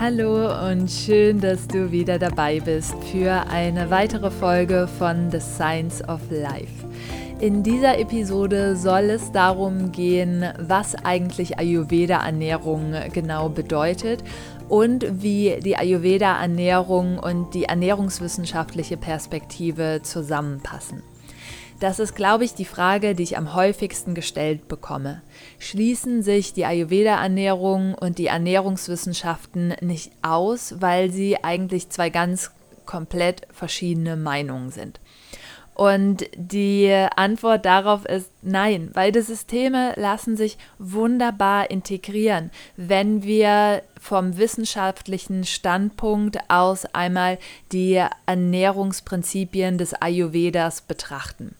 Hallo und schön, dass du wieder dabei bist für eine weitere Folge von The Science of Life. In dieser Episode soll es darum gehen, was eigentlich Ayurveda-Ernährung genau bedeutet und wie die Ayurveda-Ernährung und die ernährungswissenschaftliche Perspektive zusammenpassen. Das ist, glaube ich, die Frage, die ich am häufigsten gestellt bekomme. Schließen sich die Ayurveda-Ernährung und die Ernährungswissenschaften nicht aus, weil sie eigentlich zwei ganz komplett verschiedene Meinungen sind? Und die Antwort darauf ist nein. Beide Systeme lassen sich wunderbar integrieren, wenn wir vom wissenschaftlichen Standpunkt aus einmal die Ernährungsprinzipien des Ayurvedas betrachten.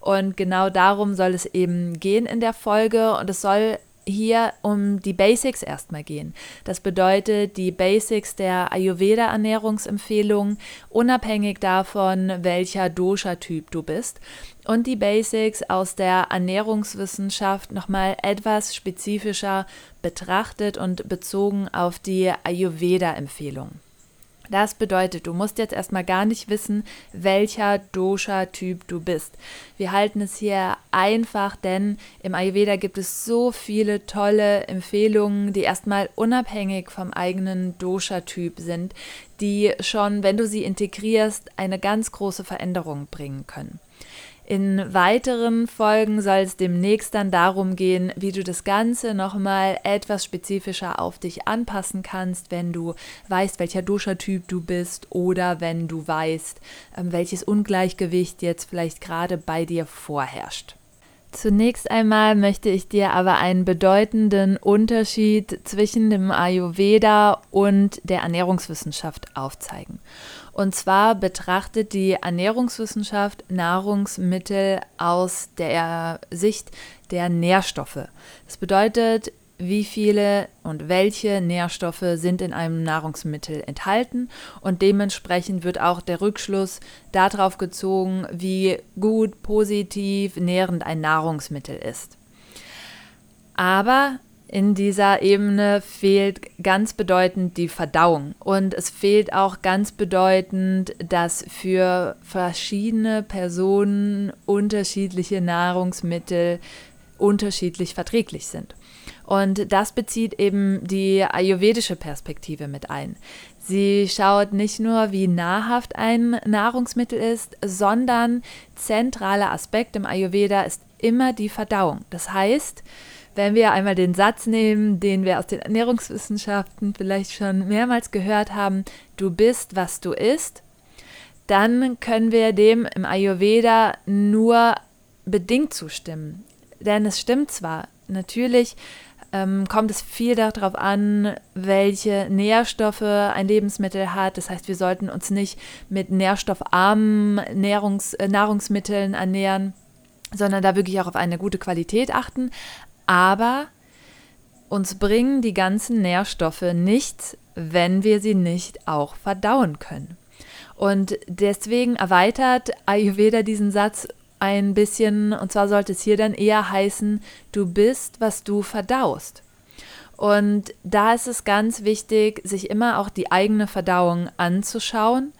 Und genau darum soll es eben gehen in der Folge und es soll hier um die Basics erstmal gehen. Das bedeutet die Basics der Ayurveda-Ernährungsempfehlung, unabhängig davon, welcher Dosha-Typ du bist. Und die Basics aus der Ernährungswissenschaft nochmal etwas spezifischer betrachtet und bezogen auf die Ayurveda-Empfehlung. Das bedeutet, du musst jetzt erstmal gar nicht wissen, welcher Dosha-Typ du bist. Wir halten es hier einfach, denn im Ayurveda gibt es so viele tolle Empfehlungen, die erstmal unabhängig vom eigenen Dosha-Typ sind, die schon, wenn du sie integrierst, eine ganz große Veränderung bringen können. In weiteren Folgen soll es demnächst dann darum gehen, wie du das Ganze nochmal etwas spezifischer auf dich anpassen kannst, wenn du weißt, welcher Duschertyp du bist oder wenn du weißt, ähm, welches Ungleichgewicht jetzt vielleicht gerade bei dir vorherrscht. Zunächst einmal möchte ich dir aber einen bedeutenden Unterschied zwischen dem Ayurveda und der Ernährungswissenschaft aufzeigen. Und zwar betrachtet die Ernährungswissenschaft Nahrungsmittel aus der Sicht der Nährstoffe. Das bedeutet, wie viele und welche Nährstoffe sind in einem Nahrungsmittel enthalten und dementsprechend wird auch der Rückschluss darauf gezogen, wie gut, positiv, nährend ein Nahrungsmittel ist. Aber in dieser Ebene fehlt ganz bedeutend die Verdauung und es fehlt auch ganz bedeutend, dass für verschiedene Personen unterschiedliche Nahrungsmittel unterschiedlich verträglich sind. Und das bezieht eben die ayurvedische Perspektive mit ein. Sie schaut nicht nur, wie nahrhaft ein Nahrungsmittel ist, sondern zentraler Aspekt im Ayurveda ist immer die Verdauung. Das heißt, wenn wir einmal den Satz nehmen, den wir aus den Ernährungswissenschaften vielleicht schon mehrmals gehört haben, du bist, was du isst, dann können wir dem im Ayurveda nur bedingt zustimmen. Denn es stimmt zwar, natürlich ähm, kommt es viel darauf an, welche Nährstoffe ein Lebensmittel hat. Das heißt, wir sollten uns nicht mit nährstoffarmen Nährungs äh, Nahrungsmitteln ernähren, sondern da wirklich auch auf eine gute Qualität achten aber uns bringen die ganzen Nährstoffe nichts, wenn wir sie nicht auch verdauen können. Und deswegen erweitert Ayurveda diesen Satz ein bisschen, und zwar sollte es hier dann eher heißen, du bist, was du verdaust. Und da ist es ganz wichtig, sich immer auch die eigene Verdauung anzuschauen,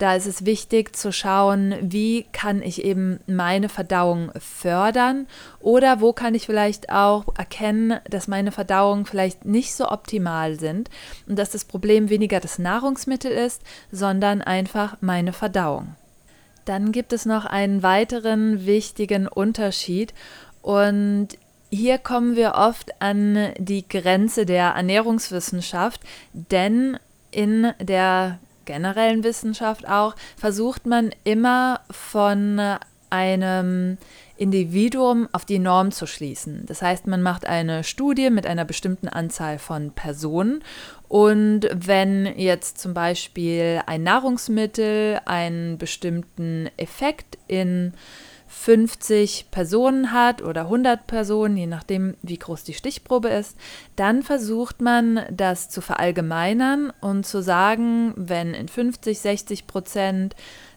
da ist es wichtig zu schauen, wie kann ich eben meine Verdauung fördern oder wo kann ich vielleicht auch erkennen, dass meine Verdauung vielleicht nicht so optimal sind und dass das Problem weniger das Nahrungsmittel ist, sondern einfach meine Verdauung. Dann gibt es noch einen weiteren wichtigen Unterschied und hier kommen wir oft an die Grenze der Ernährungswissenschaft, denn in der generellen Wissenschaft auch, versucht man immer von einem Individuum auf die Norm zu schließen. Das heißt, man macht eine Studie mit einer bestimmten Anzahl von Personen und wenn jetzt zum Beispiel ein Nahrungsmittel einen bestimmten Effekt in 50 Personen hat oder 100 Personen, je nachdem, wie groß die Stichprobe ist, dann versucht man das zu verallgemeinern und zu sagen, wenn in 50, 60 Prozent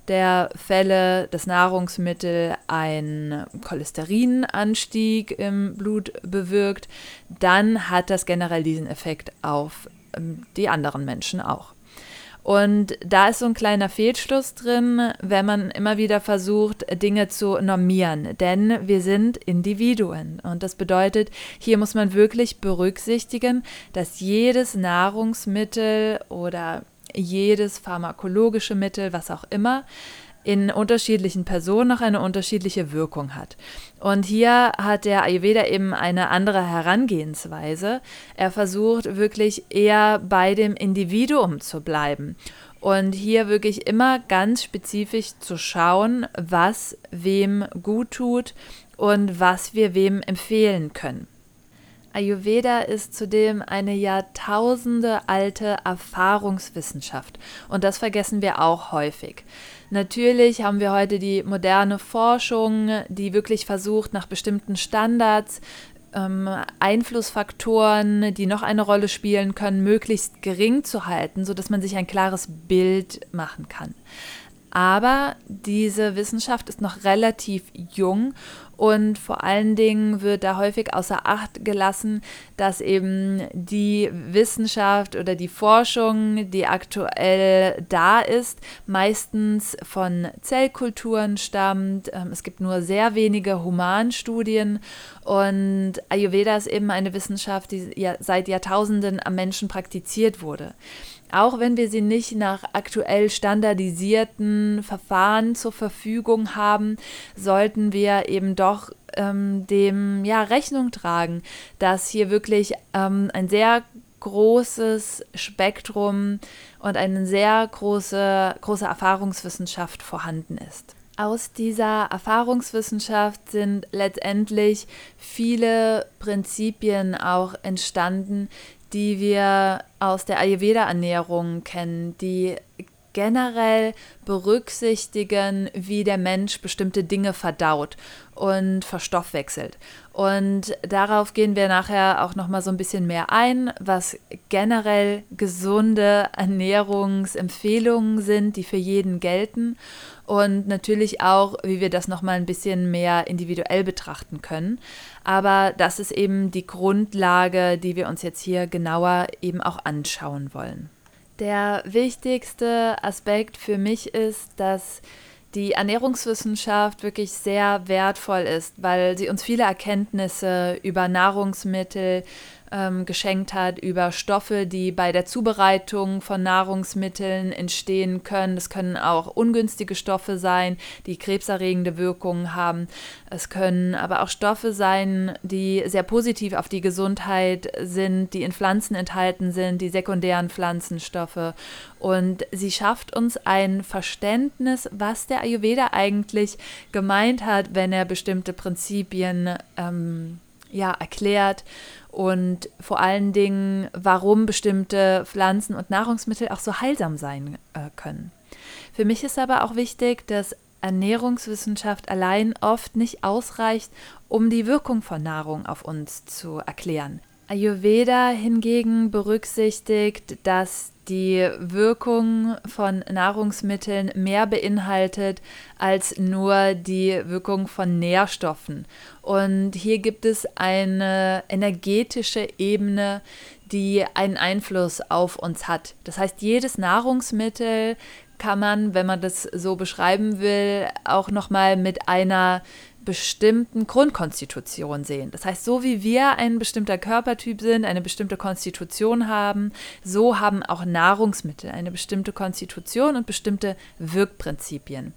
der Fälle das Nahrungsmittel einen Cholesterinanstieg im Blut bewirkt, dann hat das generell diesen Effekt auf ähm, die anderen Menschen auch. Und da ist so ein kleiner Fehlschluss drin, wenn man immer wieder versucht, Dinge zu normieren. Denn wir sind Individuen. Und das bedeutet, hier muss man wirklich berücksichtigen, dass jedes Nahrungsmittel oder jedes pharmakologische Mittel, was auch immer, in unterschiedlichen Personen noch eine unterschiedliche Wirkung hat. Und hier hat der Ayurveda eben eine andere Herangehensweise. Er versucht wirklich eher bei dem Individuum zu bleiben und hier wirklich immer ganz spezifisch zu schauen, was wem gut tut und was wir wem empfehlen können. Ayurveda ist zudem eine Jahrtausende alte Erfahrungswissenschaft und das vergessen wir auch häufig. Natürlich haben wir heute die moderne Forschung, die wirklich versucht, nach bestimmten Standards ähm, Einflussfaktoren, die noch eine Rolle spielen können, möglichst gering zu halten, sodass man sich ein klares Bild machen kann. Aber diese Wissenschaft ist noch relativ jung und vor allen Dingen wird da häufig außer Acht gelassen, dass eben die Wissenschaft oder die Forschung, die aktuell da ist, meistens von Zellkulturen stammt. Ähm, es gibt nur sehr wenige Humanstudien und Ayurveda ist eben eine Wissenschaft, die seit Jahrtausenden am Menschen praktiziert wurde auch wenn wir sie nicht nach aktuell standardisierten Verfahren zur Verfügung haben, sollten wir eben doch ähm, dem ja Rechnung tragen, dass hier wirklich ähm, ein sehr großes Spektrum und eine sehr große, große Erfahrungswissenschaft vorhanden ist. Aus dieser Erfahrungswissenschaft sind letztendlich viele Prinzipien auch entstanden, die wir aus der Ayurveda-Ernährung kennen, die generell berücksichtigen, wie der Mensch bestimmte Dinge verdaut und verstoffwechselt. Und darauf gehen wir nachher auch noch mal so ein bisschen mehr ein, was generell gesunde Ernährungsempfehlungen sind, die für jeden gelten und natürlich auch, wie wir das noch mal ein bisschen mehr individuell betrachten können. Aber das ist eben die Grundlage, die wir uns jetzt hier genauer eben auch anschauen wollen. Der wichtigste Aspekt für mich ist, dass die Ernährungswissenschaft wirklich sehr wertvoll ist, weil sie uns viele Erkenntnisse über Nahrungsmittel, ähm, geschenkt hat, über Stoffe, die bei der Zubereitung von Nahrungsmitteln entstehen können. Das können auch ungünstige Stoffe sein, die krebserregende Wirkungen haben. Es können aber auch Stoffe sein, die sehr positiv auf die Gesundheit sind, die in Pflanzen enthalten sind, die sekundären Pflanzenstoffe. Und sie schafft uns ein Verständnis, was der Ayurveda eigentlich gemeint hat, wenn er bestimmte Prinzipien ähm, ja, erklärt und vor allen Dingen, warum bestimmte Pflanzen und Nahrungsmittel auch so heilsam sein äh, können. Für mich ist aber auch wichtig, dass Ernährungswissenschaft allein oft nicht ausreicht, um die Wirkung von Nahrung auf uns zu erklären. Ayurveda hingegen berücksichtigt, dass die Wirkung von Nahrungsmitteln mehr beinhaltet als nur die Wirkung von Nährstoffen. Und hier gibt es eine energetische Ebene, die einen Einfluss auf uns hat. Das heißt, jedes Nahrungsmittel kann man, wenn man das so beschreiben will, auch noch mal mit einer bestimmten Grundkonstitution sehen. Das heißt, so wie wir ein bestimmter Körpertyp sind, eine bestimmte Konstitution haben, so haben auch Nahrungsmittel eine bestimmte Konstitution und bestimmte Wirkprinzipien.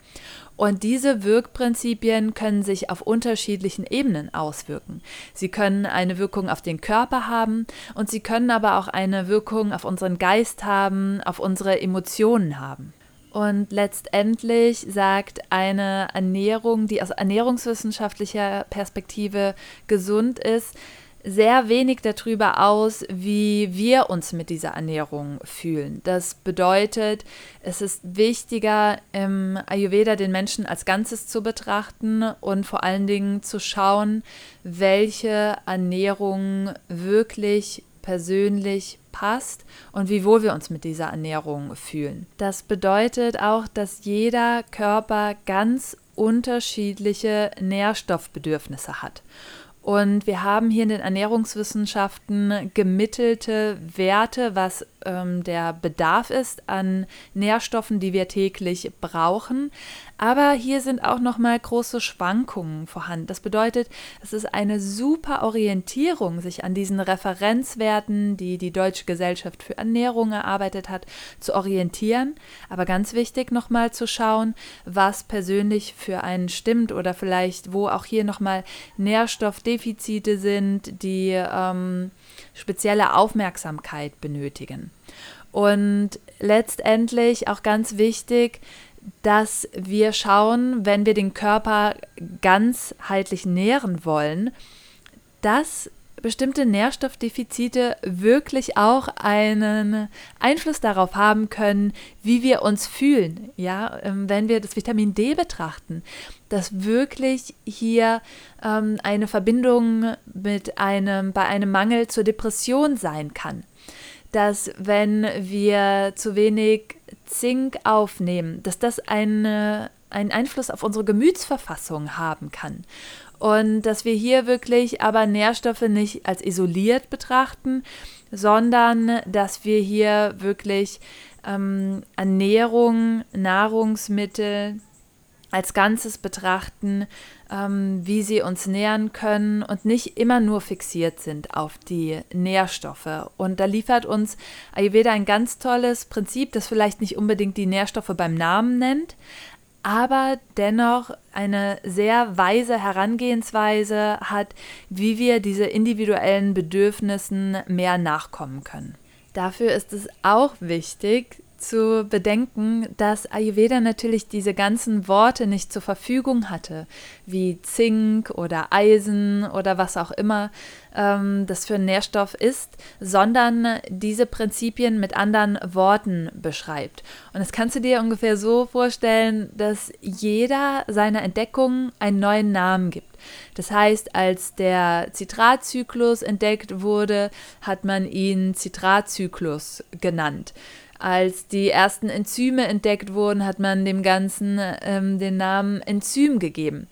Und diese Wirkprinzipien können sich auf unterschiedlichen Ebenen auswirken. Sie können eine Wirkung auf den Körper haben und sie können aber auch eine Wirkung auf unseren Geist haben, auf unsere Emotionen haben. Und letztendlich sagt eine Ernährung, die aus ernährungswissenschaftlicher Perspektive gesund ist, sehr wenig darüber aus, wie wir uns mit dieser Ernährung fühlen. Das bedeutet, es ist wichtiger, im Ayurveda den Menschen als Ganzes zu betrachten und vor allen Dingen zu schauen, welche Ernährung wirklich persönlich passt und wie wohl wir uns mit dieser Ernährung fühlen. Das bedeutet auch, dass jeder Körper ganz unterschiedliche Nährstoffbedürfnisse hat. Und wir haben hier in den Ernährungswissenschaften gemittelte Werte, was ähm, der Bedarf ist an Nährstoffen, die wir täglich brauchen. Aber hier sind auch noch mal große Schwankungen vorhanden. Das bedeutet, es ist eine super Orientierung, sich an diesen Referenzwerten, die die Deutsche Gesellschaft für Ernährung erarbeitet hat, zu orientieren. Aber ganz wichtig noch mal zu schauen, was persönlich für einen stimmt oder vielleicht wo auch hier noch mal Nährstoffdefizite sind, die ähm, spezielle Aufmerksamkeit benötigen. Und letztendlich auch ganz wichtig, dass wir schauen, wenn wir den Körper ganzheitlich nähren wollen, dass bestimmte Nährstoffdefizite wirklich auch einen Einfluss darauf haben können, wie wir uns fühlen. Ja, ähm, wenn wir das Vitamin D betrachten, dass wirklich hier ähm, eine Verbindung mit einem, bei einem Mangel zur Depression sein kann. Dass wenn wir zu wenig Zink aufnehmen, dass das eine, einen Einfluss auf unsere Gemütsverfassung haben kann. Und dass wir hier wirklich aber Nährstoffe nicht als isoliert betrachten, sondern dass wir hier wirklich ähm, Ernährung, Nahrungsmittel, als Ganzes betrachten, ähm, wie sie uns nähern können und nicht immer nur fixiert sind auf die Nährstoffe. Und da liefert uns Ayurveda ein ganz tolles Prinzip, das vielleicht nicht unbedingt die Nährstoffe beim Namen nennt, aber dennoch eine sehr weise Herangehensweise hat, wie wir diese individuellen Bedürfnissen mehr nachkommen können. Dafür ist es auch wichtig, zu bedenken, dass Ayurveda natürlich diese ganzen Worte nicht zur Verfügung hatte, wie Zink oder Eisen oder was auch immer ähm, das für ein Nährstoff ist, sondern diese Prinzipien mit anderen Worten beschreibt. Und das kannst du dir ungefähr so vorstellen, dass jeder seiner Entdeckungen einen neuen Namen gibt. Das heißt, als der Zitratzyklus entdeckt wurde, hat man ihn Zitratzyklus genannt. Als die ersten Enzyme entdeckt wurden, hat man dem Ganzen ähm, den Namen Enzym gegeben.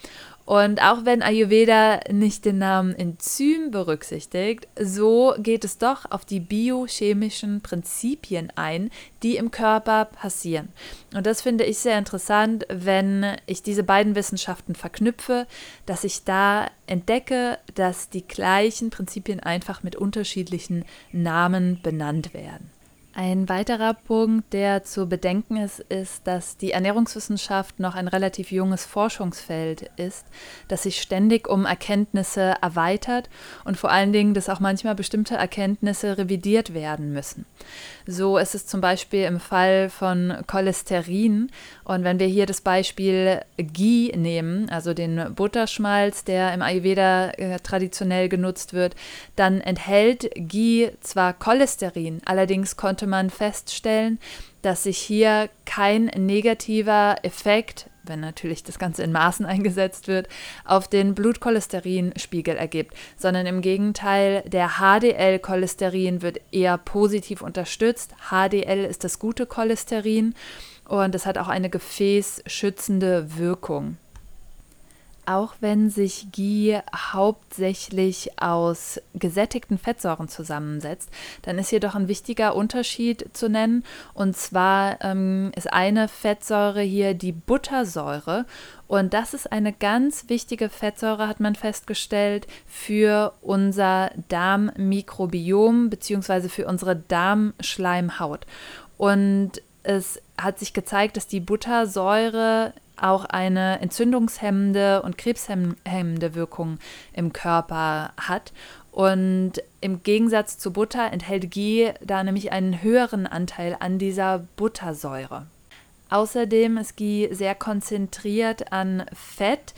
Und auch wenn Ayurveda nicht den Namen Enzym berücksichtigt, so geht es doch auf die biochemischen Prinzipien ein, die im Körper passieren. Und das finde ich sehr interessant, wenn ich diese beiden Wissenschaften verknüpfe, dass ich da entdecke, dass die gleichen Prinzipien einfach mit unterschiedlichen Namen benannt werden. Ein weiterer Punkt, der zu bedenken ist, ist, dass die Ernährungswissenschaft noch ein relativ junges Forschungsfeld ist, das sich ständig um Erkenntnisse erweitert und vor allen Dingen, dass auch manchmal bestimmte Erkenntnisse revidiert werden müssen. So ist es zum Beispiel im Fall von Cholesterin. Und wenn wir hier das Beispiel Ghee nehmen, also den Butterschmalz, der im Ayurveda äh, traditionell genutzt wird, dann enthält Ghee zwar Cholesterin, allerdings konnte konnte man feststellen, dass sich hier kein negativer Effekt, wenn natürlich das Ganze in Maßen eingesetzt wird, auf den Blutcholesterinspiegel ergibt, sondern im Gegenteil, der HDL-Cholesterin wird eher positiv unterstützt. HDL ist das gute Cholesterin und es hat auch eine gefäßschützende Wirkung. Auch wenn sich Ghee hauptsächlich aus gesättigten Fettsäuren zusammensetzt, dann ist jedoch ein wichtiger Unterschied zu nennen. Und zwar ähm, ist eine Fettsäure hier die Buttersäure. Und das ist eine ganz wichtige Fettsäure, hat man festgestellt, für unser Darmmikrobiom bzw. für unsere Darmschleimhaut. Und es hat sich gezeigt, dass die Buttersäure auch eine entzündungshemmende und krebshemmende Wirkung im Körper hat. Und im Gegensatz zu Butter enthält Ghee da nämlich einen höheren Anteil an dieser Buttersäure. Außerdem ist Ghee sehr konzentriert an Fett,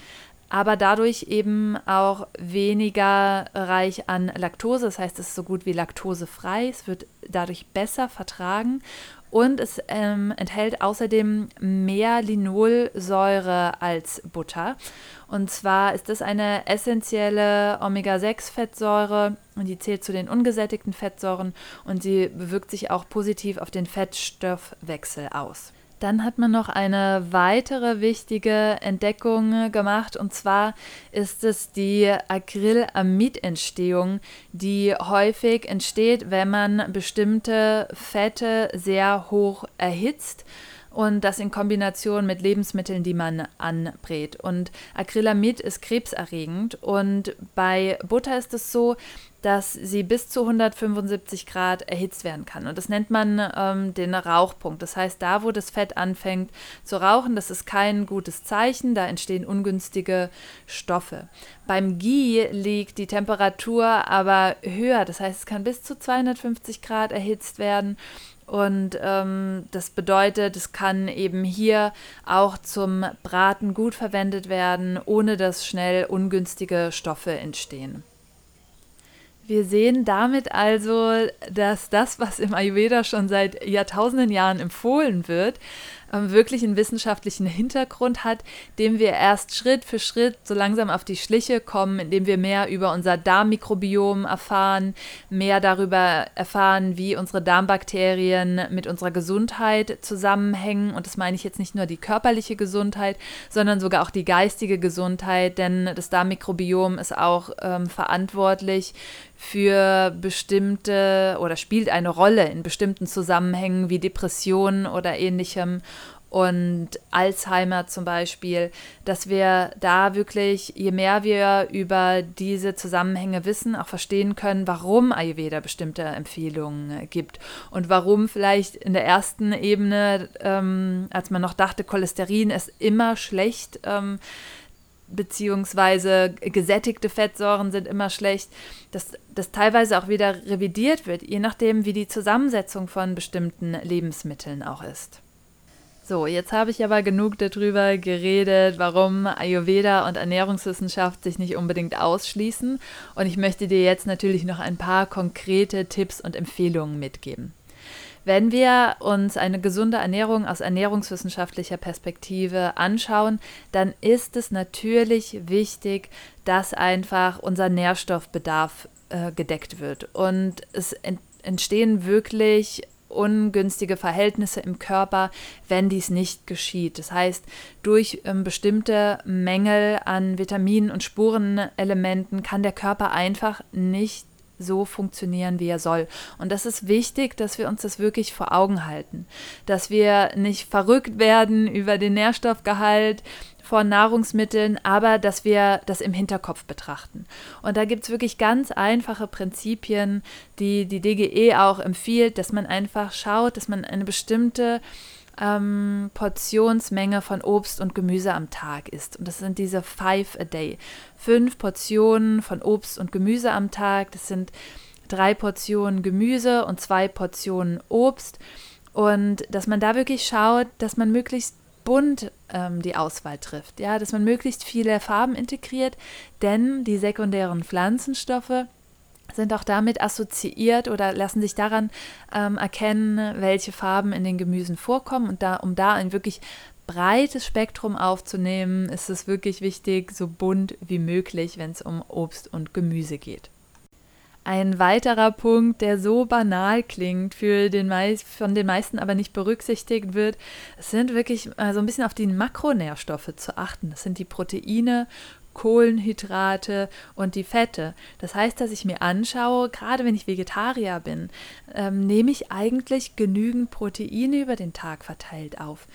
aber dadurch eben auch weniger reich an Laktose. Das heißt, es ist so gut wie laktosefrei. Es wird dadurch besser vertragen und es ähm, enthält außerdem mehr Linolsäure als Butter. Und zwar ist das eine essentielle Omega-6-Fettsäure und die zählt zu den ungesättigten Fettsäuren und sie bewirkt sich auch positiv auf den Fettstoffwechsel aus. Dann hat man noch eine weitere wichtige Entdeckung gemacht und zwar ist es die Acrylamidentstehung, die häufig entsteht, wenn man bestimmte Fette sehr hoch erhitzt und das in Kombination mit Lebensmitteln, die man anbrät. Und Acrylamid ist krebserregend und bei Butter ist es so, dass sie bis zu 175 Grad erhitzt werden kann. Und das nennt man ähm, den Rauchpunkt. Das heißt, da, wo das Fett anfängt zu rauchen, das ist kein gutes Zeichen, da entstehen ungünstige Stoffe. Beim Ghee liegt die Temperatur aber höher, das heißt, es kann bis zu 250 Grad erhitzt werden und ähm, das bedeutet, es kann eben hier auch zum Braten gut verwendet werden, ohne dass schnell ungünstige Stoffe entstehen. Wir sehen damit also, dass das, was im Ayurveda schon seit Jahrtausenden Jahren empfohlen wird, ähm, wirklich einen wissenschaftlichen Hintergrund hat, dem wir erst Schritt für Schritt so langsam auf die Schliche kommen, indem wir mehr über unser Darmmikrobiom erfahren, mehr darüber erfahren, wie unsere Darmbakterien mit unserer Gesundheit zusammenhängen. Und das meine ich jetzt nicht nur die körperliche Gesundheit, sondern sogar auch die geistige Gesundheit, denn das Darmmikrobiom ist auch ähm, verantwortlich für bestimmte oder spielt eine Rolle in bestimmten Zusammenhängen wie Depressionen oder ähnlichem. Und Alzheimer zum Beispiel, dass wir da wirklich, je mehr wir über diese Zusammenhänge wissen, auch verstehen können, warum Ayurveda bestimmte Empfehlungen gibt. Und warum vielleicht in der ersten Ebene, ähm, als man noch dachte, Cholesterin ist immer schlecht, ähm, beziehungsweise gesättigte Fettsäuren sind immer schlecht, dass das teilweise auch wieder revidiert wird, je nachdem, wie die Zusammensetzung von bestimmten Lebensmitteln auch ist. So, jetzt habe ich aber genug darüber geredet, warum Ayurveda und Ernährungswissenschaft sich nicht unbedingt ausschließen. Und ich möchte dir jetzt natürlich noch ein paar konkrete Tipps und Empfehlungen mitgeben. Wenn wir uns eine gesunde Ernährung aus ernährungswissenschaftlicher Perspektive anschauen, dann ist es natürlich wichtig, dass einfach unser Nährstoffbedarf äh, gedeckt wird. Und es ent entstehen wirklich ungünstige Verhältnisse im Körper, wenn dies nicht geschieht. Das heißt, durch ähm, bestimmte Mängel an Vitaminen und Spurenelementen kann der Körper einfach nicht so funktionieren, wie er soll. Und das ist wichtig, dass wir uns das wirklich vor Augen halten, dass wir nicht verrückt werden über den Nährstoffgehalt von Nahrungsmitteln, aber dass wir das im Hinterkopf betrachten. Und da gibt es wirklich ganz einfache Prinzipien, die die DGE auch empfiehlt, dass man einfach schaut, dass man eine bestimmte ähm, Portionsmenge von Obst und Gemüse am Tag isst. Und das sind diese Five a Day. Fünf Portionen von Obst und Gemüse am Tag. Das sind drei Portionen Gemüse und zwei Portionen Obst. Und dass man da wirklich schaut, dass man möglichst bunt ähm, die Auswahl trifft. Ja, dass man möglichst viele Farben integriert, denn die sekundären Pflanzenstoffe sind auch damit assoziiert oder lassen sich daran ähm, erkennen, welche Farben in den Gemüsen vorkommen. Und da, um da ein wirklich breites Spektrum aufzunehmen, ist es wirklich wichtig, so bunt wie möglich, wenn es um Obst und Gemüse geht. Ein weiterer Punkt, der so banal klingt, für den von den meisten aber nicht berücksichtigt wird, sind wirklich äh, so ein bisschen auf die Makronährstoffe zu achten. Das sind die Proteine, Kohlenhydrate und die Fette. Das heißt, dass ich mir anschaue, gerade wenn ich Vegetarier bin, ähm, nehme ich eigentlich genügend Proteine über den Tag verteilt auf.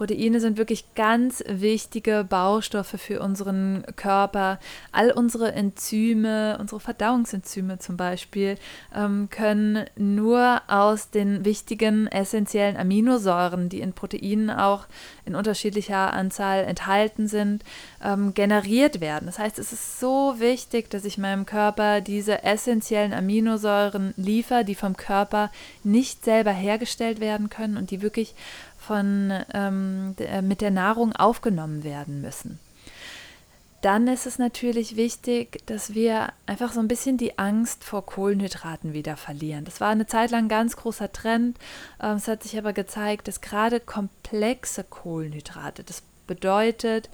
Proteine sind wirklich ganz wichtige Baustoffe für unseren Körper. All unsere Enzyme, unsere Verdauungsenzyme zum Beispiel, ähm, können nur aus den wichtigen essentiellen Aminosäuren, die in Proteinen auch in unterschiedlicher Anzahl enthalten sind, ähm, generiert werden. Das heißt, es ist so wichtig, dass ich meinem Körper diese essentiellen Aminosäuren liefere, die vom Körper nicht selber hergestellt werden können und die wirklich von, ähm, mit der Nahrung aufgenommen werden müssen dann ist es natürlich wichtig, dass wir einfach so ein bisschen die Angst vor Kohlenhydraten wieder verlieren. Das war eine Zeit lang ein ganz großer Trend. Ähm, es hat sich aber gezeigt, dass gerade komplexe Kohlenhydrate, das bedeutet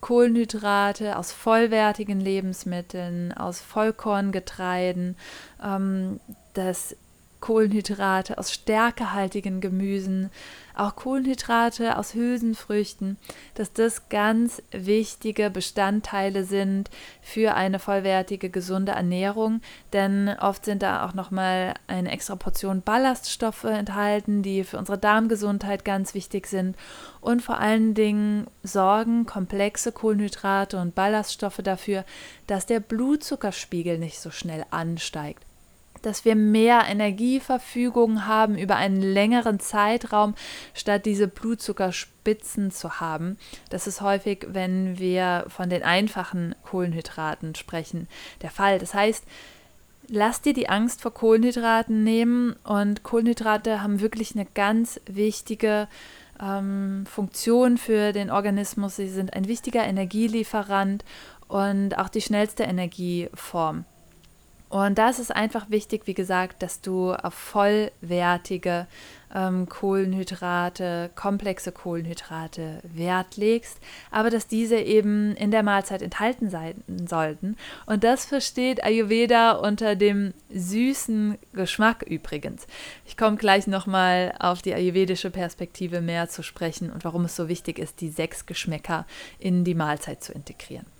Kohlenhydrate aus vollwertigen Lebensmitteln, aus Vollkorngetreiden, ähm, das Kohlenhydrate aus stärkehaltigen Gemüsen, auch Kohlenhydrate aus Hülsenfrüchten, dass das ganz wichtige Bestandteile sind für eine vollwertige, gesunde Ernährung, denn oft sind da auch nochmal eine extra Portion Ballaststoffe enthalten, die für unsere Darmgesundheit ganz wichtig sind. Und vor allen Dingen sorgen komplexe Kohlenhydrate und Ballaststoffe dafür, dass der Blutzuckerspiegel nicht so schnell ansteigt dass wir mehr Energieverfügung haben über einen längeren Zeitraum, statt diese Blutzuckerspitzen zu haben. Das ist häufig, wenn wir von den einfachen Kohlenhydraten sprechen, der Fall. Das heißt, lass dir die Angst vor Kohlenhydraten nehmen und Kohlenhydrate haben wirklich eine ganz wichtige ähm, Funktion für den Organismus. Sie sind ein wichtiger Energielieferant und auch die schnellste Energieform. Und da ist einfach wichtig, wie gesagt, dass du auf vollwertige ähm, Kohlenhydrate, komplexe Kohlenhydrate Wert legst, aber dass diese eben in der Mahlzeit enthalten sein sollten. Und das versteht Ayurveda unter dem süßen Geschmack übrigens. Ich komme gleich nochmal auf die ayurvedische Perspektive mehr zu sprechen und warum es so wichtig ist, die sechs Geschmäcker in die Mahlzeit zu integrieren.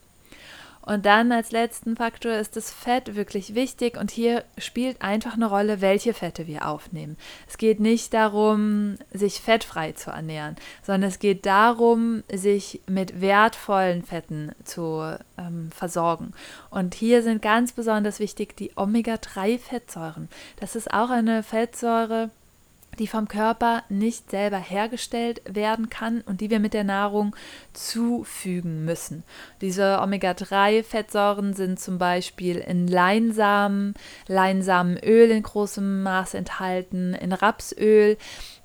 Und dann als letzten Faktor ist das Fett wirklich wichtig und hier spielt einfach eine Rolle, welche Fette wir aufnehmen. Es geht nicht darum, sich fettfrei zu ernähren, sondern es geht darum, sich mit wertvollen Fetten zu ähm, versorgen. Und hier sind ganz besonders wichtig die Omega-3-Fettsäuren. Das ist auch eine Fettsäure, die vom Körper nicht selber hergestellt werden kann und die wir mit der Nahrung zufügen müssen. Diese Omega-3-Fettsäuren sind zum Beispiel in Leinsamen, Leinsamenöl in großem Maß enthalten, in Rapsöl,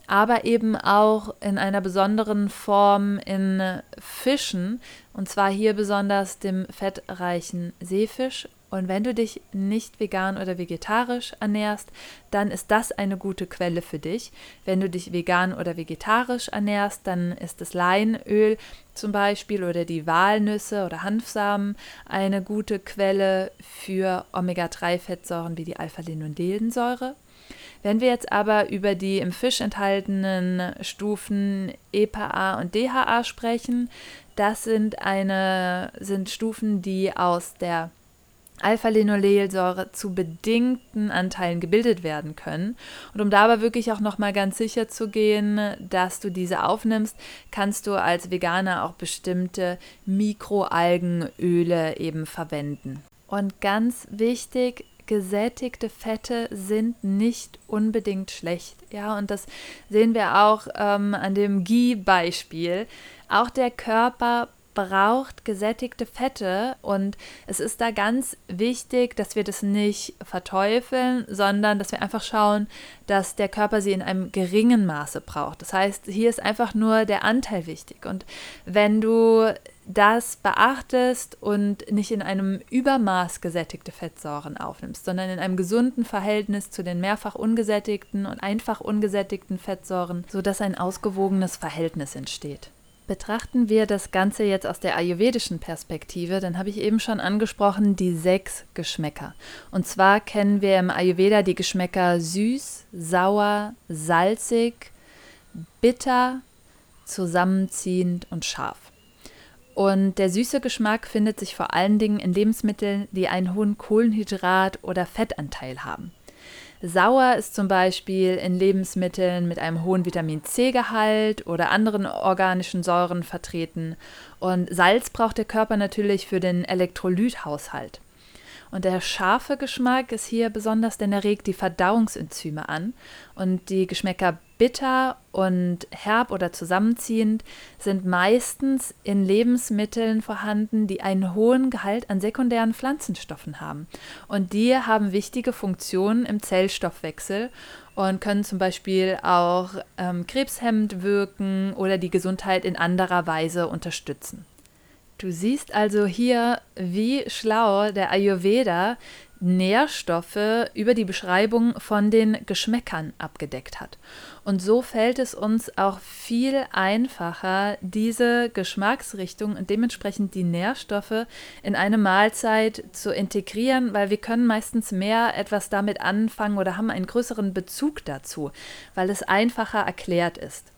aber eben auch in einer besonderen Form in Fischen, und zwar hier besonders dem fettreichen Seefisch und wenn du dich nicht vegan oder vegetarisch ernährst, dann ist das eine gute Quelle für dich. Wenn du dich vegan oder vegetarisch ernährst, dann ist das Leinöl zum Beispiel oder die Walnüsse oder Hanfsamen eine gute Quelle für Omega-3-Fettsäuren wie die Alpha-Linolensäure. Wenn wir jetzt aber über die im Fisch enthaltenen Stufen EPA und DHA sprechen, das sind, eine, sind Stufen, die aus der Alpha-Linolelsäure zu bedingten Anteilen gebildet werden können. Und um da aber wirklich auch nochmal ganz sicher zu gehen, dass du diese aufnimmst, kannst du als Veganer auch bestimmte Mikroalgenöle eben verwenden. Und ganz wichtig, gesättigte Fette sind nicht unbedingt schlecht. Ja, und das sehen wir auch ähm, an dem Ghee-Beispiel. Auch der Körper braucht gesättigte Fette und es ist da ganz wichtig, dass wir das nicht verteufeln, sondern dass wir einfach schauen, dass der Körper sie in einem geringen Maße braucht. Das heißt, hier ist einfach nur der Anteil wichtig und wenn du das beachtest und nicht in einem Übermaß gesättigte Fettsäuren aufnimmst, sondern in einem gesunden Verhältnis zu den mehrfach ungesättigten und einfach ungesättigten Fettsäuren, sodass ein ausgewogenes Verhältnis entsteht. Betrachten wir das Ganze jetzt aus der ayurvedischen Perspektive, dann habe ich eben schon angesprochen die sechs Geschmäcker. Und zwar kennen wir im Ayurveda die Geschmäcker süß, sauer, salzig, bitter, zusammenziehend und scharf. Und der süße Geschmack findet sich vor allen Dingen in Lebensmitteln, die einen hohen Kohlenhydrat- oder Fettanteil haben. Sauer ist zum Beispiel in Lebensmitteln mit einem hohen Vitamin C-Gehalt oder anderen organischen Säuren vertreten. Und Salz braucht der Körper natürlich für den Elektrolythaushalt. Und der scharfe Geschmack ist hier besonders, denn er regt die Verdauungsenzyme an. Und die Geschmäcker bitter und herb oder zusammenziehend sind meistens in Lebensmitteln vorhanden, die einen hohen Gehalt an sekundären Pflanzenstoffen haben. Und die haben wichtige Funktionen im Zellstoffwechsel und können zum Beispiel auch ähm, krebshemmend wirken oder die Gesundheit in anderer Weise unterstützen. Du siehst also hier, wie schlau der Ayurveda Nährstoffe über die Beschreibung von den Geschmäckern abgedeckt hat. Und so fällt es uns auch viel einfacher, diese Geschmacksrichtung und dementsprechend die Nährstoffe in eine Mahlzeit zu integrieren, weil wir können meistens mehr etwas damit anfangen oder haben einen größeren Bezug dazu, weil es einfacher erklärt ist.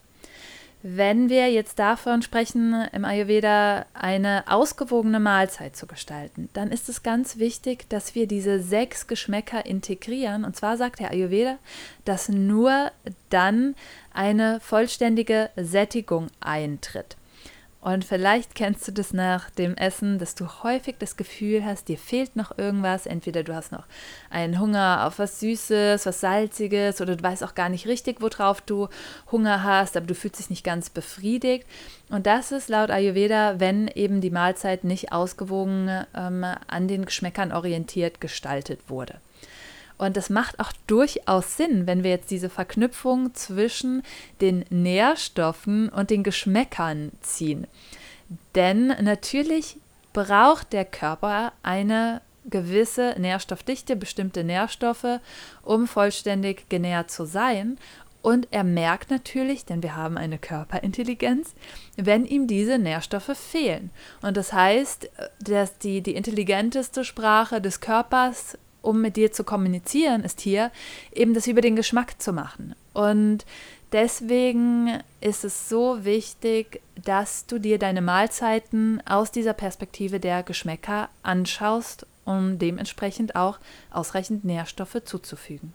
Wenn wir jetzt davon sprechen, im Ayurveda eine ausgewogene Mahlzeit zu gestalten, dann ist es ganz wichtig, dass wir diese sechs Geschmäcker integrieren. Und zwar sagt der Ayurveda, dass nur dann eine vollständige Sättigung eintritt. Und vielleicht kennst du das nach dem Essen, dass du häufig das Gefühl hast, dir fehlt noch irgendwas. Entweder du hast noch einen Hunger auf was Süßes, was Salziges oder du weißt auch gar nicht richtig, worauf du Hunger hast, aber du fühlst dich nicht ganz befriedigt. Und das ist laut Ayurveda, wenn eben die Mahlzeit nicht ausgewogen ähm, an den Geschmäckern orientiert gestaltet wurde. Und das macht auch durchaus Sinn, wenn wir jetzt diese Verknüpfung zwischen den Nährstoffen und den Geschmäckern ziehen. Denn natürlich braucht der Körper eine gewisse Nährstoffdichte, bestimmte Nährstoffe, um vollständig genährt zu sein. Und er merkt natürlich, denn wir haben eine Körperintelligenz, wenn ihm diese Nährstoffe fehlen. Und das heißt, dass die, die intelligenteste Sprache des Körpers um mit dir zu kommunizieren, ist hier eben das über den Geschmack zu machen. Und deswegen ist es so wichtig, dass du dir deine Mahlzeiten aus dieser Perspektive der Geschmäcker anschaust, um dementsprechend auch ausreichend Nährstoffe zuzufügen.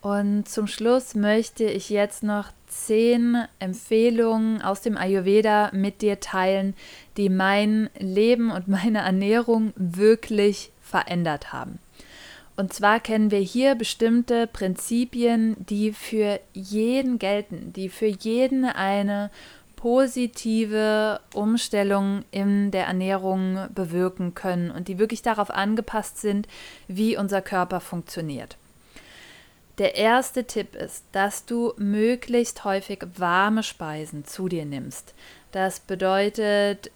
Und zum Schluss möchte ich jetzt noch zehn Empfehlungen aus dem Ayurveda mit dir teilen, die mein Leben und meine Ernährung wirklich verändert haben. Und zwar kennen wir hier bestimmte Prinzipien, die für jeden gelten, die für jeden eine positive Umstellung in der Ernährung bewirken können und die wirklich darauf angepasst sind, wie unser Körper funktioniert. Der erste Tipp ist, dass du möglichst häufig warme Speisen zu dir nimmst. Das bedeutet,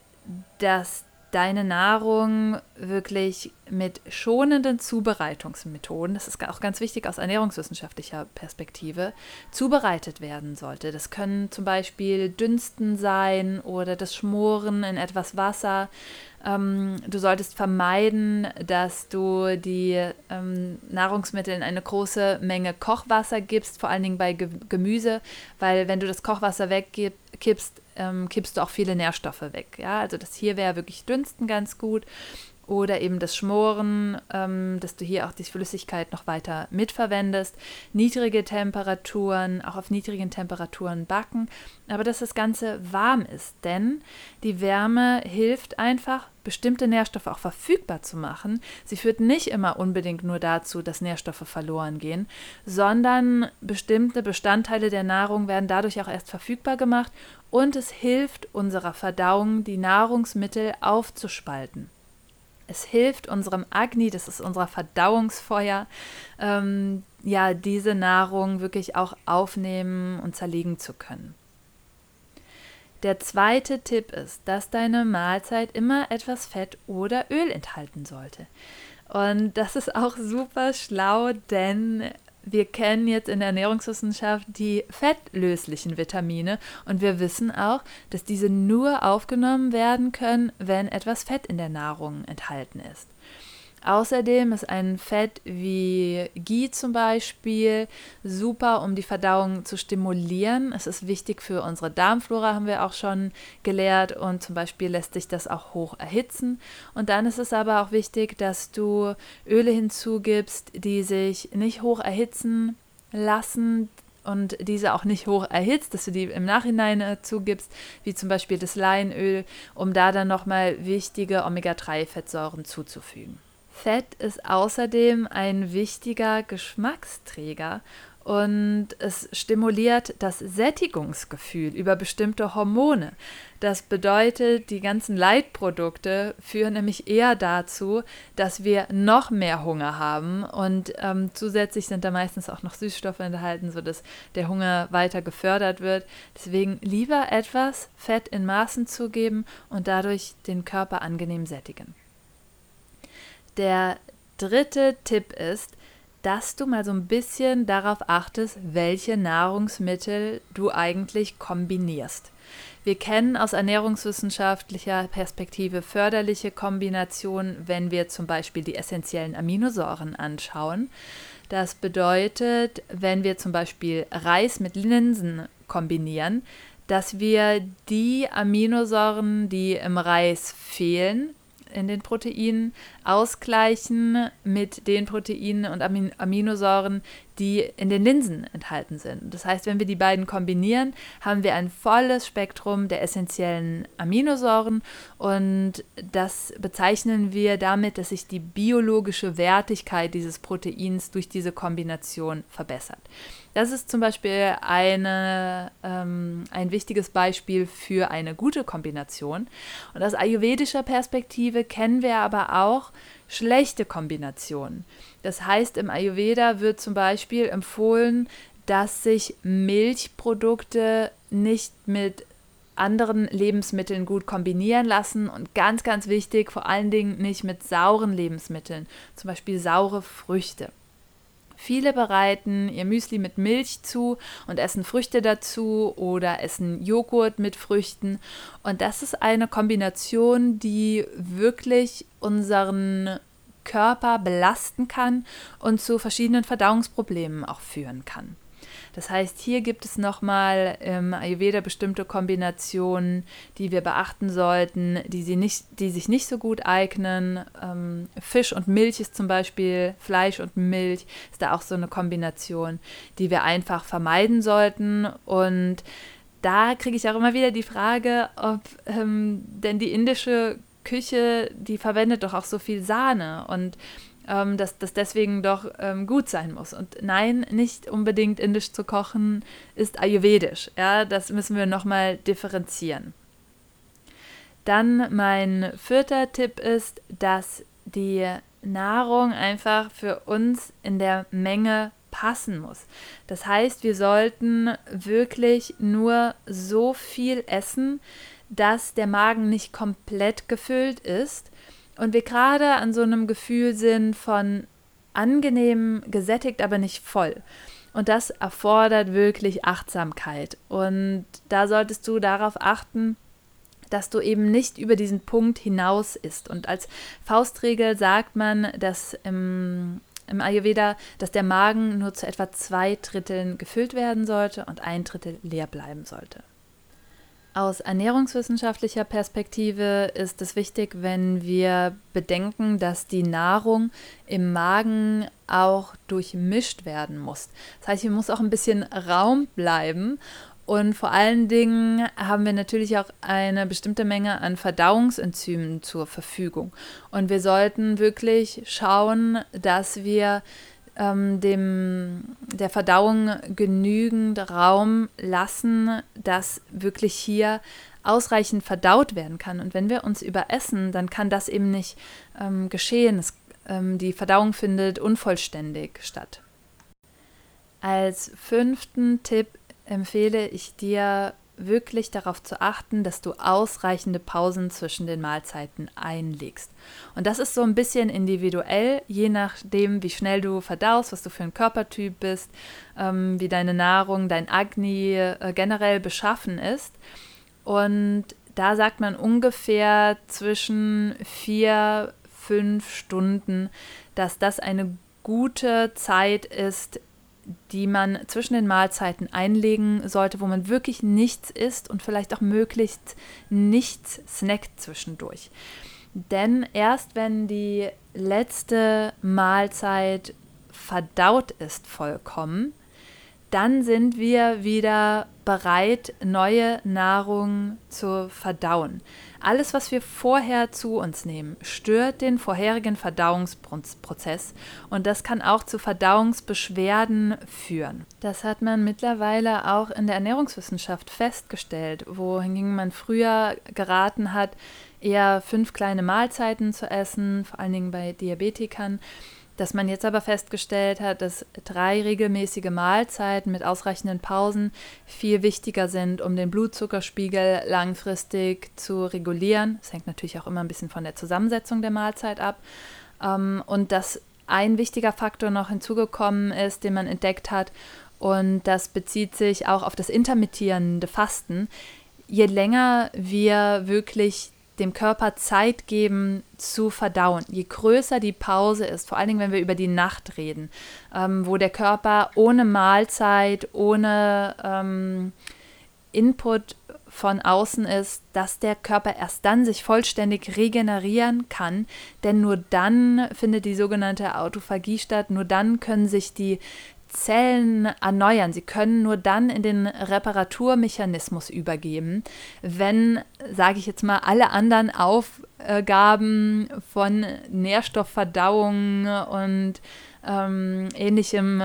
dass deine Nahrung wirklich mit schonenden Zubereitungsmethoden, das ist auch ganz wichtig aus ernährungswissenschaftlicher Perspektive, zubereitet werden sollte. Das können zum Beispiel Dünsten sein oder das Schmoren in etwas Wasser. Ähm, du solltest vermeiden, dass du die ähm, Nahrungsmittel in eine große Menge Kochwasser gibst, vor allen Dingen bei Ge Gemüse, weil wenn du das Kochwasser wegkippst, ähm, kippst du auch viele Nährstoffe weg. Ja, also das hier wäre wirklich Dünsten ganz gut oder eben das Schmoren, ähm, dass du hier auch die Flüssigkeit noch weiter mitverwendest. Niedrige Temperaturen, auch auf niedrigen Temperaturen backen, aber dass das Ganze warm ist, denn die Wärme hilft einfach, bestimmte Nährstoffe auch verfügbar zu machen. Sie führt nicht immer unbedingt nur dazu, dass Nährstoffe verloren gehen, sondern bestimmte Bestandteile der Nahrung werden dadurch auch erst verfügbar gemacht und es hilft unserer Verdauung, die Nahrungsmittel aufzuspalten. Es hilft unserem Agni, das ist unser Verdauungsfeuer, ähm, ja, diese Nahrung wirklich auch aufnehmen und zerlegen zu können. Der zweite Tipp ist, dass deine Mahlzeit immer etwas Fett oder Öl enthalten sollte. Und das ist auch super schlau, denn wir kennen jetzt in der Ernährungswissenschaft die fettlöslichen Vitamine und wir wissen auch, dass diese nur aufgenommen werden können, wenn etwas Fett in der Nahrung enthalten ist. Außerdem ist ein Fett wie Ghee zum Beispiel super, um die Verdauung zu stimulieren. Es ist wichtig für unsere Darmflora, haben wir auch schon gelehrt. Und zum Beispiel lässt sich das auch hoch erhitzen. Und dann ist es aber auch wichtig, dass du Öle hinzugibst, die sich nicht hoch erhitzen lassen, und diese auch nicht hoch erhitzt, dass du die im Nachhinein äh, zugibst, wie zum Beispiel das Leinöl, um da dann nochmal wichtige Omega-3-Fettsäuren zuzufügen. Fett ist außerdem ein wichtiger Geschmacksträger und es stimuliert das Sättigungsgefühl über bestimmte Hormone. Das bedeutet, die ganzen Leitprodukte führen nämlich eher dazu, dass wir noch mehr Hunger haben und ähm, zusätzlich sind da meistens auch noch Süßstoffe enthalten, sodass der Hunger weiter gefördert wird. Deswegen lieber etwas Fett in Maßen zugeben und dadurch den Körper angenehm sättigen. Der dritte Tipp ist, dass du mal so ein bisschen darauf achtest, welche Nahrungsmittel du eigentlich kombinierst. Wir kennen aus ernährungswissenschaftlicher Perspektive förderliche Kombinationen, wenn wir zum Beispiel die essentiellen Aminosäuren anschauen. Das bedeutet, wenn wir zum Beispiel Reis mit Linsen kombinieren, dass wir die Aminosäuren, die im Reis fehlen, in den Proteinen ausgleichen mit den Proteinen und Aminosäuren, die in den Linsen enthalten sind. Das heißt, wenn wir die beiden kombinieren, haben wir ein volles Spektrum der essentiellen Aminosäuren und das bezeichnen wir damit, dass sich die biologische Wertigkeit dieses Proteins durch diese Kombination verbessert. Das ist zum Beispiel eine, ähm, ein wichtiges Beispiel für eine gute Kombination. Und aus ayurvedischer Perspektive kennen wir aber auch schlechte Kombinationen. Das heißt, im Ayurveda wird zum Beispiel empfohlen, dass sich Milchprodukte nicht mit anderen Lebensmitteln gut kombinieren lassen und ganz, ganz wichtig, vor allen Dingen nicht mit sauren Lebensmitteln, zum Beispiel saure Früchte. Viele bereiten ihr Müsli mit Milch zu und essen Früchte dazu oder essen Joghurt mit Früchten. Und das ist eine Kombination, die wirklich unseren Körper belasten kann und zu verschiedenen Verdauungsproblemen auch führen kann. Das heißt, hier gibt es nochmal im Ayurveda bestimmte Kombinationen, die wir beachten sollten, die, sie nicht, die sich nicht so gut eignen. Ähm, Fisch und Milch ist zum Beispiel, Fleisch und Milch ist da auch so eine Kombination, die wir einfach vermeiden sollten. Und da kriege ich auch immer wieder die Frage, ob ähm, denn die indische Küche, die verwendet doch auch so viel Sahne und ähm, dass das deswegen doch ähm, gut sein muss. Und nein, nicht unbedingt indisch zu kochen ist ayurvedisch. Ja, das müssen wir nochmal differenzieren. Dann mein vierter Tipp ist, dass die Nahrung einfach für uns in der Menge passen muss. Das heißt, wir sollten wirklich nur so viel essen, dass der Magen nicht komplett gefüllt ist und wir gerade an so einem Gefühl sind von angenehm gesättigt, aber nicht voll. Und das erfordert wirklich Achtsamkeit. Und da solltest du darauf achten, dass du eben nicht über diesen Punkt hinaus isst. Und als Faustregel sagt man, dass im, im Ayurveda, dass der Magen nur zu etwa zwei Dritteln gefüllt werden sollte und ein Drittel leer bleiben sollte. Aus ernährungswissenschaftlicher Perspektive ist es wichtig, wenn wir bedenken, dass die Nahrung im Magen auch durchmischt werden muss. Das heißt, hier muss auch ein bisschen Raum bleiben. Und vor allen Dingen haben wir natürlich auch eine bestimmte Menge an Verdauungsenzymen zur Verfügung. Und wir sollten wirklich schauen, dass wir ähm, dem, der Verdauung genügend Raum lassen, dass wirklich hier ausreichend verdaut werden kann. Und wenn wir uns überessen, dann kann das eben nicht ähm, geschehen. Es, ähm, die Verdauung findet unvollständig statt. Als fünften Tipp empfehle ich dir wirklich darauf zu achten, dass du ausreichende Pausen zwischen den Mahlzeiten einlegst. Und das ist so ein bisschen individuell, je nachdem, wie schnell du verdaust, was du für ein Körpertyp bist, ähm, wie deine Nahrung, dein Agni äh, generell beschaffen ist. Und da sagt man ungefähr zwischen vier, fünf Stunden, dass das eine gute Zeit ist, die man zwischen den Mahlzeiten einlegen sollte, wo man wirklich nichts isst und vielleicht auch möglichst nichts snackt zwischendurch. Denn erst wenn die letzte Mahlzeit verdaut ist vollkommen, dann sind wir wieder bereit, neue Nahrung zu verdauen. Alles, was wir vorher zu uns nehmen, stört den vorherigen Verdauungsprozess und das kann auch zu Verdauungsbeschwerden führen. Das hat man mittlerweile auch in der Ernährungswissenschaft festgestellt, wohingegen man früher geraten hat, eher fünf kleine Mahlzeiten zu essen, vor allen Dingen bei Diabetikern dass man jetzt aber festgestellt hat, dass drei regelmäßige Mahlzeiten mit ausreichenden Pausen viel wichtiger sind, um den Blutzuckerspiegel langfristig zu regulieren. Das hängt natürlich auch immer ein bisschen von der Zusammensetzung der Mahlzeit ab. Ähm, und dass ein wichtiger Faktor noch hinzugekommen ist, den man entdeckt hat, und das bezieht sich auch auf das intermittierende Fasten. Je länger wir wirklich dem Körper Zeit geben zu verdauen. Je größer die Pause ist, vor allen Dingen, wenn wir über die Nacht reden, ähm, wo der Körper ohne Mahlzeit, ohne ähm, Input von außen ist, dass der Körper erst dann sich vollständig regenerieren kann, denn nur dann findet die sogenannte Autophagie statt, nur dann können sich die Zellen erneuern. Sie können nur dann in den Reparaturmechanismus übergeben, wenn, sage ich jetzt mal, alle anderen Aufgaben von Nährstoffverdauung und ähm, ähnlichem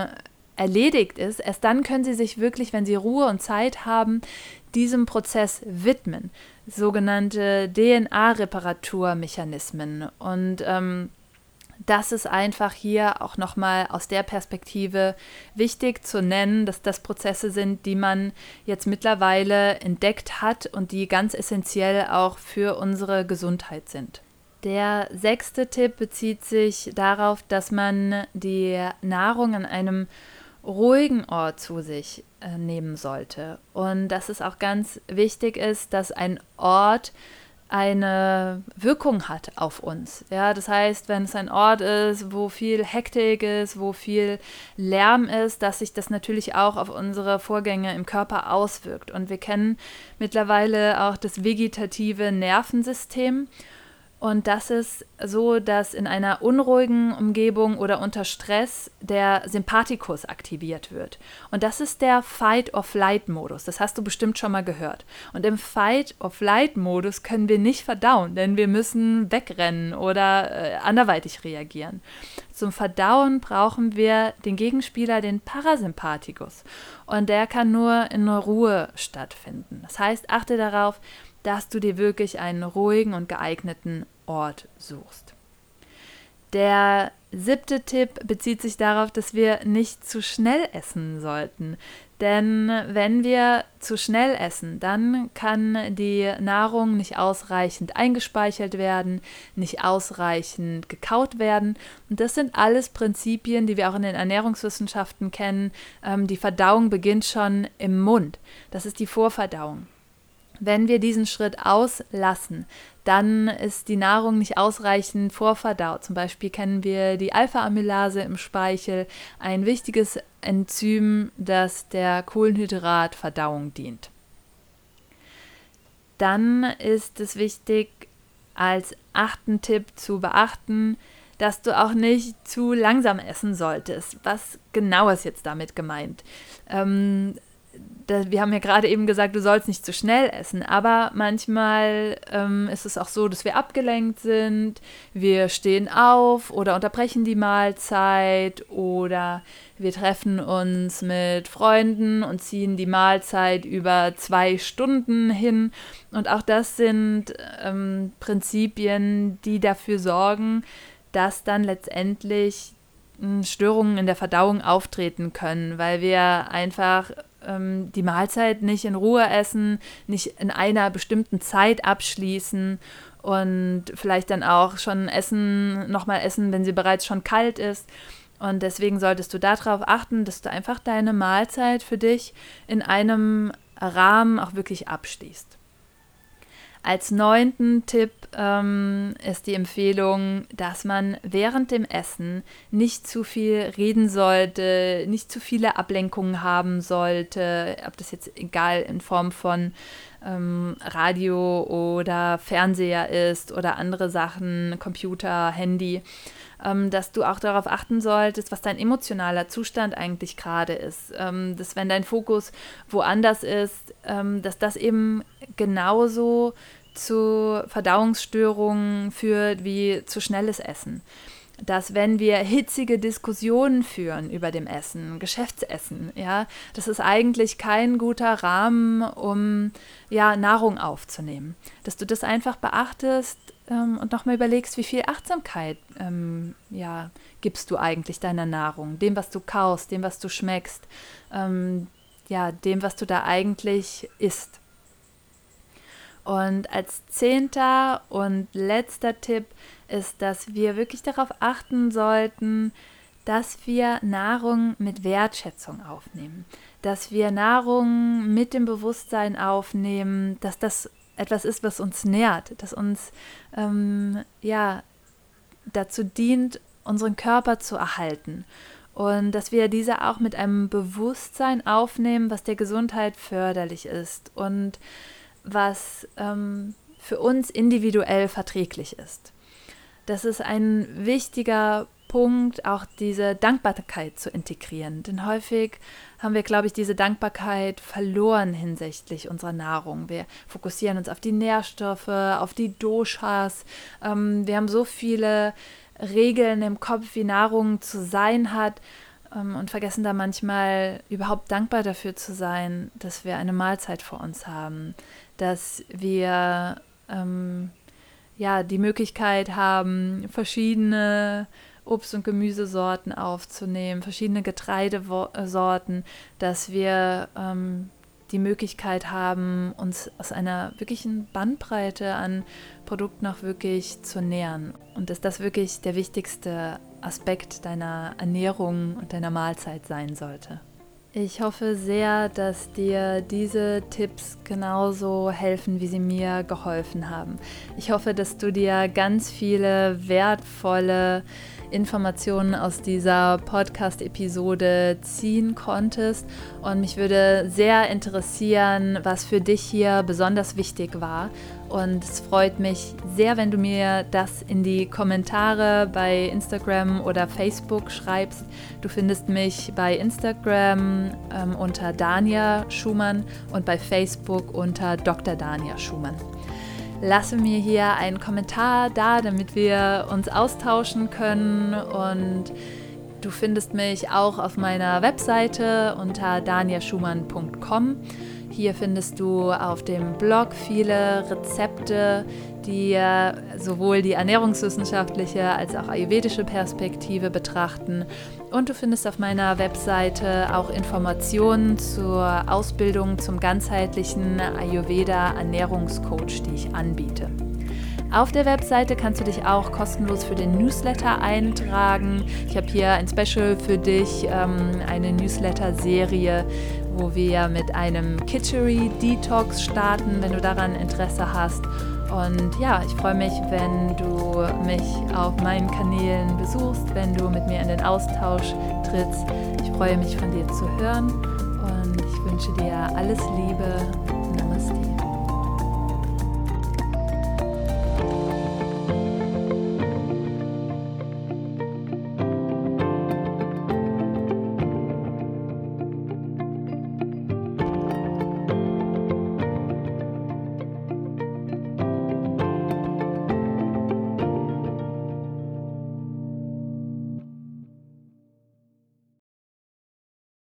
erledigt ist. Erst dann können sie sich wirklich, wenn sie Ruhe und Zeit haben, diesem Prozess widmen. Sogenannte DNA-Reparaturmechanismen. Und ähm, das ist einfach hier auch nochmal aus der Perspektive wichtig zu nennen, dass das Prozesse sind, die man jetzt mittlerweile entdeckt hat und die ganz essentiell auch für unsere Gesundheit sind. Der sechste Tipp bezieht sich darauf, dass man die Nahrung an einem ruhigen Ort zu sich äh, nehmen sollte. Und dass es auch ganz wichtig ist, dass ein Ort eine Wirkung hat auf uns. Ja, das heißt, wenn es ein Ort ist, wo viel Hektik ist, wo viel Lärm ist, dass sich das natürlich auch auf unsere Vorgänge im Körper auswirkt. Und wir kennen mittlerweile auch das vegetative Nervensystem. Und das ist so, dass in einer unruhigen Umgebung oder unter Stress der Sympathikus aktiviert wird. Und das ist der Fight-of-Flight-Modus. Das hast du bestimmt schon mal gehört. Und im Fight-of-Flight-Modus können wir nicht verdauen, denn wir müssen wegrennen oder äh, anderweitig reagieren. Zum Verdauen brauchen wir den Gegenspieler, den Parasympathikus. Und der kann nur in Ruhe stattfinden. Das heißt, achte darauf, dass du dir wirklich einen ruhigen und geeigneten Ort suchst. Der siebte Tipp bezieht sich darauf, dass wir nicht zu schnell essen sollten. Denn wenn wir zu schnell essen, dann kann die Nahrung nicht ausreichend eingespeichert werden, nicht ausreichend gekaut werden. Und das sind alles Prinzipien, die wir auch in den Ernährungswissenschaften kennen. Ähm, die Verdauung beginnt schon im Mund. Das ist die Vorverdauung. Wenn wir diesen Schritt auslassen, dann ist die Nahrung nicht ausreichend vorverdaut. Zum Beispiel kennen wir die Alpha-Amylase im Speichel, ein wichtiges Enzym, das der Kohlenhydratverdauung dient. Dann ist es wichtig, als achten Tipp zu beachten, dass du auch nicht zu langsam essen solltest. Was genau ist jetzt damit gemeint? Ähm, wir haben ja gerade eben gesagt, du sollst nicht zu schnell essen, aber manchmal ähm, ist es auch so, dass wir abgelenkt sind, wir stehen auf oder unterbrechen die Mahlzeit oder wir treffen uns mit Freunden und ziehen die Mahlzeit über zwei Stunden hin. Und auch das sind ähm, Prinzipien, die dafür sorgen, dass dann letztendlich hm, Störungen in der Verdauung auftreten können, weil wir einfach ähm, die Mahlzeit nicht in Ruhe essen, nicht in einer bestimmten Zeit abschließen und vielleicht dann auch schon essen, nochmal essen, wenn sie bereits schon kalt ist. Und deswegen solltest du darauf achten, dass du einfach deine Mahlzeit für dich in einem Rahmen auch wirklich abschließt. Als neunten Tipp ähm, ist die Empfehlung, dass man während dem Essen nicht zu viel reden sollte, nicht zu viele Ablenkungen haben sollte, ob das jetzt egal in Form von ähm, Radio oder Fernseher ist oder andere Sachen, Computer, Handy, dass du auch darauf achten solltest, was dein emotionaler Zustand eigentlich gerade ist. Ähm, dass wenn dein Fokus woanders ist, ähm, dass das eben genauso zu Verdauungsstörungen führt wie zu schnelles Essen dass wenn wir hitzige Diskussionen führen über dem Essen, Geschäftsessen, ja, das ist eigentlich kein guter Rahmen, um ja Nahrung aufzunehmen. Dass du das einfach beachtest ähm, und nochmal überlegst, wie viel Achtsamkeit ähm, ja, gibst du eigentlich deiner Nahrung, dem, was du kaust, dem, was du schmeckst, ähm, ja, dem, was du da eigentlich isst. Und als zehnter und letzter Tipp ist, dass wir wirklich darauf achten sollten, dass wir Nahrung mit Wertschätzung aufnehmen, dass wir Nahrung mit dem Bewusstsein aufnehmen, dass das etwas ist, was uns nährt, das uns ähm, ja dazu dient, unseren Körper zu erhalten. Und dass wir diese auch mit einem Bewusstsein aufnehmen, was der Gesundheit förderlich ist und was ähm, für uns individuell verträglich ist. Das ist ein wichtiger Punkt, auch diese Dankbarkeit zu integrieren. Denn häufig haben wir, glaube ich, diese Dankbarkeit verloren hinsichtlich unserer Nahrung. Wir fokussieren uns auf die Nährstoffe, auf die Doshas. Ähm, wir haben so viele Regeln im Kopf, wie Nahrung zu sein hat ähm, und vergessen da manchmal überhaupt dankbar dafür zu sein, dass wir eine Mahlzeit vor uns haben, dass wir ähm, ja, die Möglichkeit haben, verschiedene Obst- und Gemüsesorten aufzunehmen, verschiedene Getreidesorten, dass wir ähm, die Möglichkeit haben, uns aus einer wirklichen Bandbreite an Produkten auch wirklich zu nähern. Und dass das wirklich der wichtigste Aspekt deiner Ernährung und deiner Mahlzeit sein sollte. Ich hoffe sehr, dass dir diese Tipps genauso helfen, wie sie mir geholfen haben. Ich hoffe, dass du dir ganz viele wertvolle Informationen aus dieser Podcast-Episode ziehen konntest. Und mich würde sehr interessieren, was für dich hier besonders wichtig war. Und es freut mich sehr, wenn du mir das in die Kommentare bei Instagram oder Facebook schreibst. Du findest mich bei Instagram ähm, unter Dania Schumann und bei Facebook unter Dr. Dania Schumann lasse mir hier einen Kommentar da, damit wir uns austauschen können und Du findest mich auch auf meiner Webseite unter daniaschumann.com. Hier findest du auf dem Blog viele Rezepte, die sowohl die ernährungswissenschaftliche als auch ayurvedische Perspektive betrachten. Und du findest auf meiner Webseite auch Informationen zur Ausbildung zum ganzheitlichen Ayurveda Ernährungscoach, die ich anbiete. Auf der Webseite kannst du dich auch kostenlos für den Newsletter eintragen. Ich habe hier ein Special für dich, ähm, eine Newsletter-Serie, wo wir mit einem Kitchery Detox starten, wenn du daran Interesse hast. Und ja, ich freue mich, wenn du mich auf meinen Kanälen besuchst, wenn du mit mir in den Austausch trittst. Ich freue mich von dir zu hören und ich wünsche dir alles Liebe. Namaste.